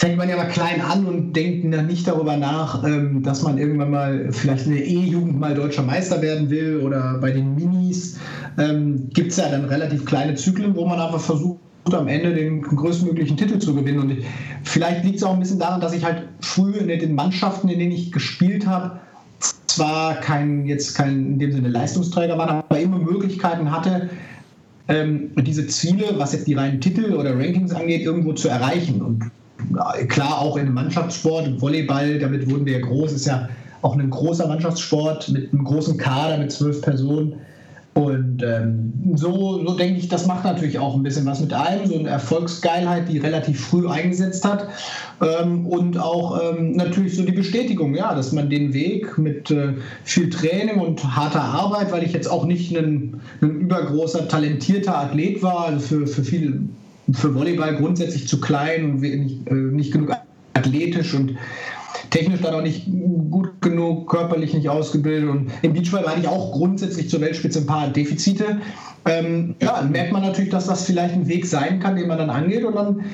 fängt man ja mal klein an und denkt nicht darüber nach, ähm, dass man irgendwann mal vielleicht in der E-Jugend mal deutscher Meister werden will oder bei den Minis ähm, gibt es ja dann relativ kleine Zyklen, wo man einfach versucht, am Ende den größtmöglichen Titel zu gewinnen. Und ich, vielleicht liegt es auch ein bisschen daran, dass ich halt früh in den Mannschaften, in denen ich gespielt habe, zwar kein, jetzt kein in dem Sinne Leistungsträger war, aber immer Möglichkeiten hatte, ähm, diese Ziele, was jetzt die reinen Titel oder Rankings angeht, irgendwo zu erreichen. Und klar, auch in einem Mannschaftssport, im Volleyball, damit wurden wir ja groß, ist ja auch ein großer Mannschaftssport mit einem großen Kader mit zwölf Personen. Und ähm, so, so denke ich, das macht natürlich auch ein bisschen was mit einem, so eine Erfolgsgeilheit, die relativ früh eingesetzt hat. Ähm, und auch ähm, natürlich so die Bestätigung, ja, dass man den Weg mit äh, viel Training und harter Arbeit, weil ich jetzt auch nicht ein, ein übergroßer, talentierter Athlet war, also für, für viel, für Volleyball grundsätzlich zu klein und nicht, äh, nicht genug athletisch und technisch dann auch nicht gut genug, körperlich nicht ausgebildet und im Beachball hatte ich auch grundsätzlich zur Weltspitze ein paar Defizite. Ähm, ja, dann merkt man natürlich, dass das vielleicht ein Weg sein kann, den man dann angeht und dann,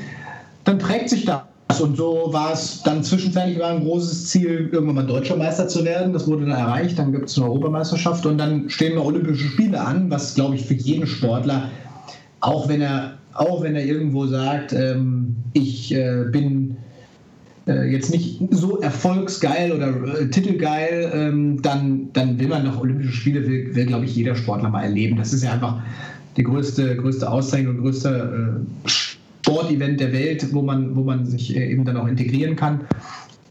dann prägt sich das. Und so war es dann zwischenzeitlich war ein großes Ziel, irgendwann mal Deutscher Meister zu werden. Das wurde dann erreicht. Dann gibt es eine Europameisterschaft und dann stehen noch Olympische Spiele an, was glaube ich für jeden Sportler, auch wenn er, auch wenn er irgendwo sagt, ähm, ich äh, bin äh, jetzt nicht so erfolgsgeil oder äh, titelgeil, ähm, dann, dann will man noch Olympische Spiele, will, will glaube ich, jeder Sportler mal erleben. Das ist ja einfach die größte, größte Auszeichnung größte äh, Sportevent der Welt, wo man, wo man sich äh, eben dann auch integrieren kann.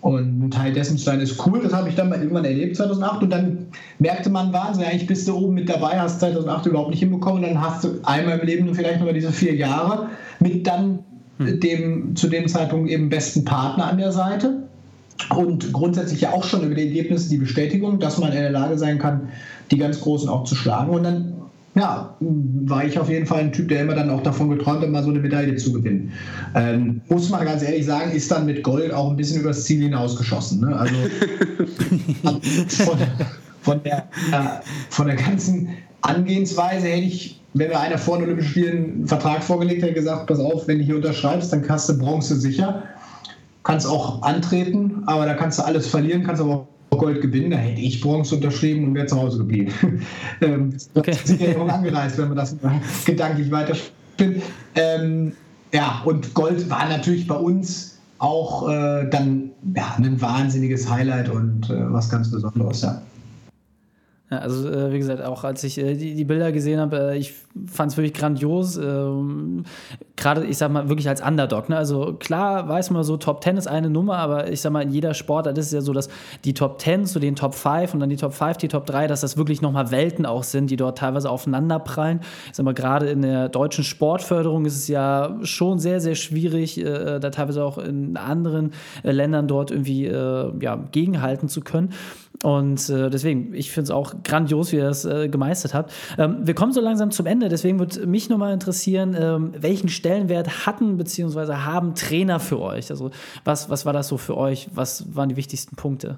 Und ein Teil dessen zu sein ist cool, das habe ich dann mal irgendwann erlebt 2008 und dann merkte man Wahnsinn, eigentlich bist du oben mit dabei, hast 2008 überhaupt nicht hinbekommen und dann hast du einmal im Leben vielleicht nur diese vier Jahre mit dann hm. dem zu dem Zeitpunkt eben besten Partner an der Seite. Und grundsätzlich ja auch schon über die Ergebnisse die Bestätigung, dass man in der Lage sein kann, die ganz Großen auch zu schlagen. Und dann ja, war ich auf jeden Fall ein Typ, der immer dann auch davon geträumt hat, mal so eine Medaille zu gewinnen. Ähm, muss man ganz ehrlich sagen, ist dann mit Gold auch ein bisschen übers Ziel hinausgeschossen. Ne? Also von, von, der, äh, von der ganzen Angehensweise hätte ich wenn mir einer vor den Olympischen Spielen einen Vertrag vorgelegt hat, gesagt, pass auf, wenn du hier unterschreibst, dann kannst du Bronze sicher. Kannst auch antreten, aber da kannst du alles verlieren, kannst aber auch Gold gewinnen. Da hätte ich Bronze unterschrieben und wäre zu Hause geblieben. ähm, das okay. ist sicher angereist, wenn man das gedanklich weiterspinnt. Ähm, ja, und Gold war natürlich bei uns auch äh, dann ja, ein wahnsinniges Highlight und äh, was ganz Besonderes. Ja.
Ja, also äh, wie gesagt, auch als ich äh, die, die Bilder gesehen habe, äh, ich fand es wirklich grandios. Ähm, Gerade, ich sag mal, wirklich als Underdog. Ne? Also klar weiß man so, Top 10 ist eine Nummer, aber ich sag mal, in jeder Sportart ist es ja so, dass die Top 10 zu den Top 5 und dann die Top 5, die Top 3, dass das wirklich nochmal Welten auch sind, die dort teilweise aufeinanderprallen. Ich sag mal, gerade in der deutschen Sportförderung ist es ja schon sehr, sehr schwierig, äh, da teilweise auch in anderen äh, Ländern dort irgendwie äh, ja, gegenhalten zu können. Und äh, deswegen, ich finde es auch grandios, wie ihr das äh, gemeistert habt. Ähm, wir kommen so langsam zum Ende, deswegen würde mich nochmal interessieren, ähm, welchen Stellenwert hatten bzw. haben Trainer für euch? Also was, was war das so für euch? Was waren die wichtigsten Punkte?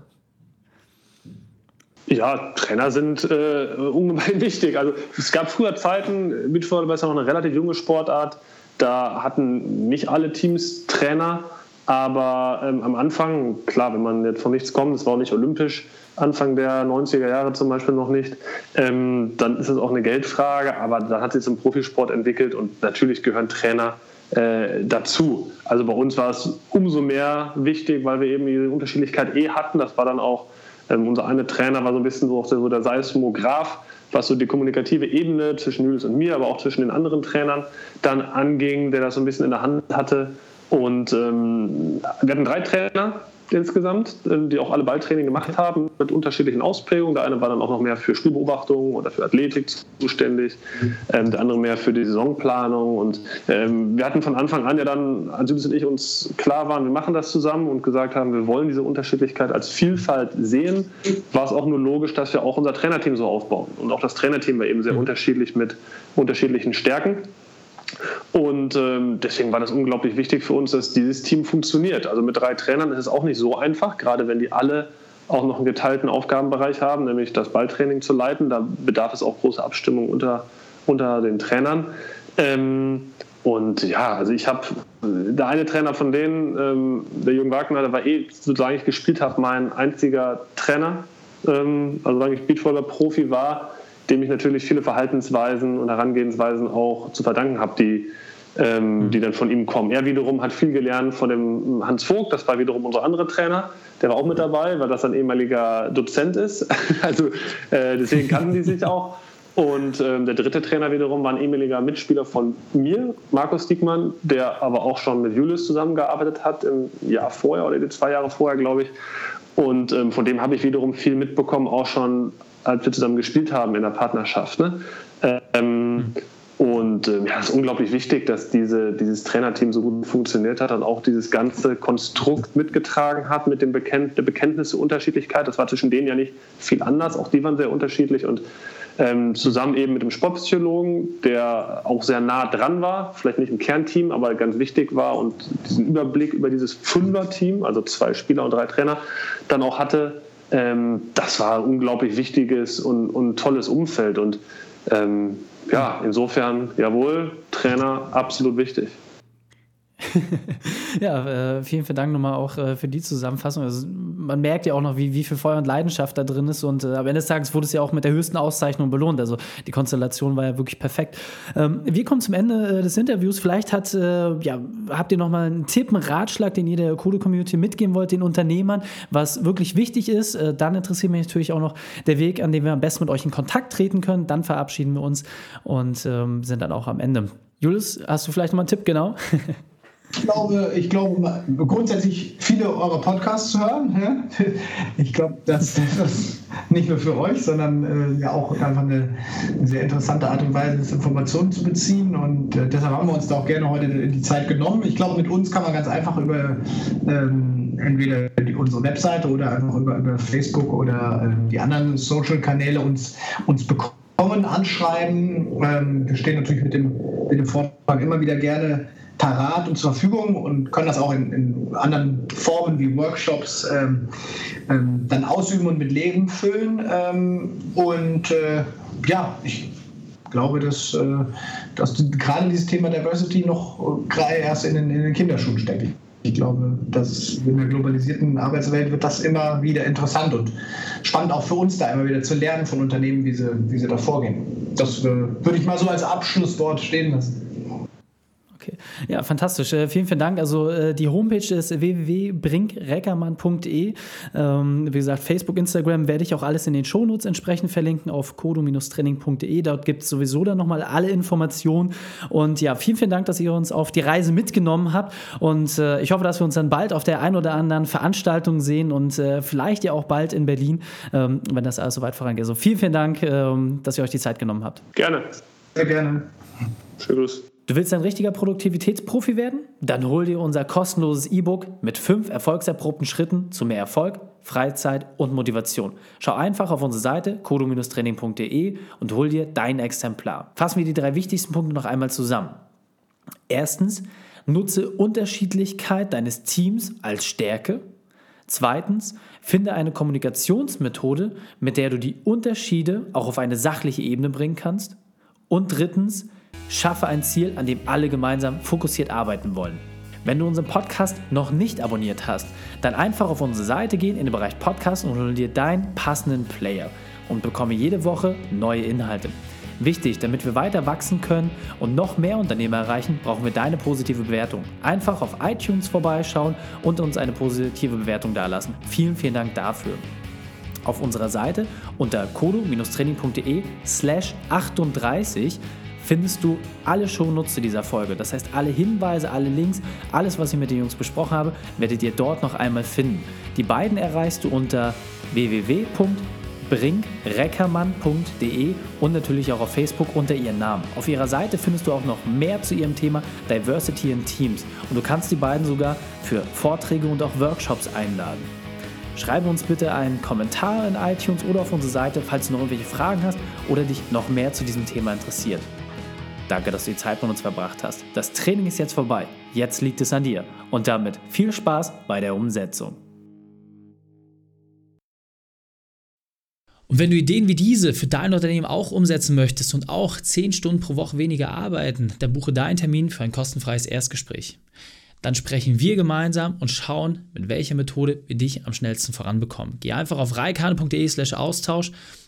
Ja, Trainer sind äh, ungemein wichtig. Also es gab früher Zeiten, Beachvolleyball ist ja noch eine relativ junge Sportart, Da hatten nicht alle Teams Trainer, aber ähm, am Anfang, klar, wenn man jetzt von nichts kommt, es war auch nicht olympisch, Anfang der 90er Jahre zum Beispiel noch nicht, ähm, dann ist es auch eine Geldfrage, aber dann hat sich zum Profisport entwickelt und natürlich gehören Trainer äh, dazu. Also bei uns war es umso mehr wichtig, weil wir eben diese Unterschiedlichkeit eh hatten. Das war dann auch, ähm, unser eine Trainer war so ein bisschen so, so der Seismograph, was so die kommunikative Ebene zwischen Julius und mir, aber auch zwischen den anderen Trainern dann anging, der das so ein bisschen in der Hand hatte. Und ähm, wir hatten drei Trainer, insgesamt, äh, die auch alle Balltraining gemacht haben mit unterschiedlichen Ausprägungen. Der eine war dann auch noch mehr für Spielbeobachtung oder für Athletik zuständig, ähm, der andere mehr für die Saisonplanung. Und ähm, wir hatten von Anfang an ja dann, als Judith und ich uns klar waren, wir machen das zusammen und gesagt haben, wir wollen diese Unterschiedlichkeit als Vielfalt sehen, war es auch nur logisch, dass wir auch unser Trainerteam so aufbauen. Und auch das Trainerteam war eben sehr unterschiedlich mit unterschiedlichen Stärken. Und ähm, deswegen war das unglaublich wichtig für uns, dass dieses Team funktioniert. Also mit drei Trainern ist es auch nicht so einfach, gerade wenn die alle auch noch einen geteilten Aufgabenbereich haben, nämlich das Balltraining zu leiten. Da bedarf es auch große Abstimmung unter, unter den Trainern. Ähm, und ja, also ich habe, der eine Trainer von denen, ähm, der Jürgen Wagner, der war eh, solange ich gespielt habe, mein einziger Trainer. Ähm, also solange ich Beachvolley-Profi war, dem ich natürlich viele Verhaltensweisen und Herangehensweisen auch zu verdanken habe, die, ähm, mhm. die dann von ihm kommen. Er wiederum hat viel gelernt von dem Hans Vogt, das war wiederum unser anderer Trainer, der war auch mit dabei, weil das ein ehemaliger Dozent ist. also äh, deswegen kannten die sich auch. Und ähm, der dritte Trainer wiederum war ein ehemaliger Mitspieler von mir, Markus Diekmann, der aber auch schon mit Julius zusammengearbeitet hat im Jahr vorher oder die zwei Jahre vorher, glaube ich. Und ähm, von dem habe ich wiederum viel mitbekommen, auch schon als wir zusammen gespielt haben in der Partnerschaft. Ne? Ähm, und äh, ja, es ist unglaublich wichtig, dass diese, dieses Trainerteam so gut funktioniert hat und auch dieses ganze Konstrukt mitgetragen hat mit dem Bekennt, der Bekenntnis zur Unterschiedlichkeit. Das war zwischen denen ja nicht viel anders. Auch die waren sehr unterschiedlich und ähm, zusammen eben mit dem Sportpsychologen, der auch sehr nah dran war, vielleicht nicht im Kernteam, aber ganz wichtig war und diesen Überblick über dieses Fünfer-Team, also zwei Spieler und drei Trainer, dann auch hatte, ähm, das war ein unglaublich wichtiges und, und tolles Umfeld. Und ähm, ja, insofern, jawohl, Trainer absolut wichtig.
ja, äh, vielen, vielen Dank nochmal auch äh, für die Zusammenfassung. Also, man merkt ja auch noch, wie, wie viel Feuer und Leidenschaft da drin ist. Und äh, am Ende des Tages wurde es ja auch mit der höchsten Auszeichnung belohnt. Also die Konstellation war ja wirklich perfekt. Ähm, wir kommen zum Ende äh, des Interviews. Vielleicht hat, äh, ja, habt ihr nochmal einen Tipp, einen Ratschlag, den ihr der Code-Community mitgeben wollt, den Unternehmern, was wirklich wichtig ist. Äh, dann interessiert mich natürlich auch noch der Weg, an dem wir am besten mit euch in Kontakt treten können. Dann verabschieden wir uns und ähm, sind dann auch am Ende. Julius, hast du vielleicht nochmal einen Tipp, genau?
Ich glaube, ich glaube grundsätzlich viele eurer Podcasts zu hören. Ich glaube, das ist nicht nur für euch, sondern äh, ja auch einfach eine, sehr interessante Art und Weise, Informationen zu beziehen. Und äh, deshalb haben wir uns da auch gerne heute die Zeit genommen. Ich glaube, mit uns kann man ganz einfach über ähm, entweder unsere Webseite oder einfach über, über Facebook oder äh, die anderen Social-Kanäle uns, uns bekommen, anschreiben. Ähm, wir stehen natürlich mit dem, mit dem Vortrag immer wieder gerne parat und zur Verfügung und können das auch in, in anderen Formen wie Workshops ähm, ähm, dann ausüben und mit Leben füllen. Ähm, und äh, ja, ich glaube, dass, äh, dass gerade dieses Thema Diversity noch gerade erst in den, in den Kinderschuhen steckt. Ich glaube, dass in der globalisierten Arbeitswelt wird das immer wieder interessant und spannend auch für uns da immer wieder zu lernen von Unternehmen, wie sie, wie sie da vorgehen. Das äh, würde ich mal so als Abschlusswort stehen lassen.
Okay. Ja, fantastisch. Äh, vielen, vielen Dank. Also äh, die Homepage ist www.brinkreckermann.de. Ähm, wie gesagt, Facebook, Instagram werde ich auch alles in den Shownotes entsprechend verlinken auf kodo-training.de. Dort gibt es sowieso dann nochmal alle Informationen. Und ja, vielen, vielen Dank, dass ihr uns auf die Reise mitgenommen habt. Und äh, ich hoffe, dass wir uns dann bald auf der ein oder anderen Veranstaltung sehen und äh, vielleicht ja auch bald in Berlin, ähm, wenn das alles so weit vorangeht. Also vielen, vielen Dank, ähm, dass ihr euch die Zeit genommen habt.
Gerne.
Sehr gerne.
Tschüss.
Du willst ein richtiger Produktivitätsprofi werden? Dann hol dir unser kostenloses E-Book mit fünf erfolgserprobten Schritten zu mehr Erfolg, Freizeit und Motivation. Schau einfach auf unsere Seite kodo-training.de und hol dir dein Exemplar. Fassen wir die drei wichtigsten Punkte noch einmal zusammen. Erstens, nutze Unterschiedlichkeit deines Teams als Stärke. Zweitens, finde eine Kommunikationsmethode, mit der du die Unterschiede auch auf eine sachliche Ebene bringen kannst. Und drittens, Schaffe ein Ziel, an dem alle gemeinsam fokussiert arbeiten wollen. Wenn du unseren Podcast noch nicht abonniert hast, dann einfach auf unsere Seite gehen in den Bereich Podcast und hol dir deinen passenden Player und bekomme jede Woche neue Inhalte. Wichtig, damit wir weiter wachsen können und noch mehr Unternehmer erreichen, brauchen wir deine positive Bewertung. Einfach auf iTunes vorbeischauen und uns eine positive Bewertung dalassen. Vielen, vielen Dank dafür. Auf unserer Seite unter kodo-training.de slash 38 findest du alle Shownotes dieser Folge. Das heißt, alle Hinweise, alle Links, alles, was ich mit den Jungs besprochen habe, werdet ihr dort noch einmal finden. Die beiden erreichst du unter www.brinkreckermann.de und natürlich auch auf Facebook unter ihren Namen. Auf ihrer Seite findest du auch noch mehr zu ihrem Thema Diversity in Teams und du kannst die beiden sogar für Vorträge und auch Workshops einladen. Schreibe uns bitte einen Kommentar in iTunes oder auf unsere Seite, falls du noch irgendwelche Fragen hast oder dich noch mehr zu diesem Thema interessiert. Danke, dass du die Zeit mit uns verbracht hast. Das Training ist jetzt vorbei. Jetzt liegt es an dir. Und damit viel Spaß bei der Umsetzung. Und wenn du Ideen wie diese für dein Unternehmen auch umsetzen möchtest und auch 10 Stunden pro Woche weniger arbeiten, dann buche deinen Termin für ein kostenfreies Erstgespräch. Dann sprechen wir gemeinsam und schauen, mit welcher Methode wir dich am schnellsten voranbekommen. Geh einfach auf reikane.de slash Austausch